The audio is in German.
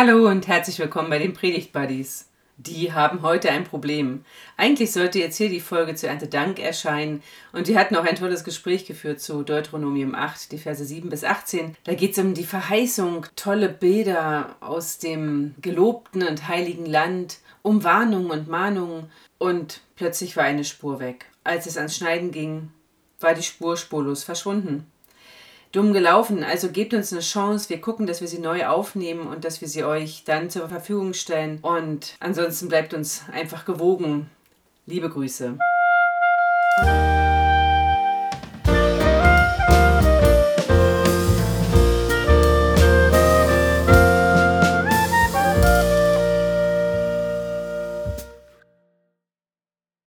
Hallo und herzlich willkommen bei den Predigt Buddies. Die haben heute ein Problem. Eigentlich sollte jetzt hier die Folge zu Erntedank erscheinen und die hatten auch ein tolles Gespräch geführt zu Deuteronomium 8, die Verse 7 bis 18. Da geht es um die Verheißung, tolle Bilder aus dem gelobten und heiligen Land, um Warnungen und Mahnungen und plötzlich war eine Spur weg. Als es ans Schneiden ging, war die Spur spurlos verschwunden dumm gelaufen. Also gebt uns eine Chance. Wir gucken, dass wir sie neu aufnehmen und dass wir sie euch dann zur Verfügung stellen. Und ansonsten bleibt uns einfach gewogen. Liebe Grüße.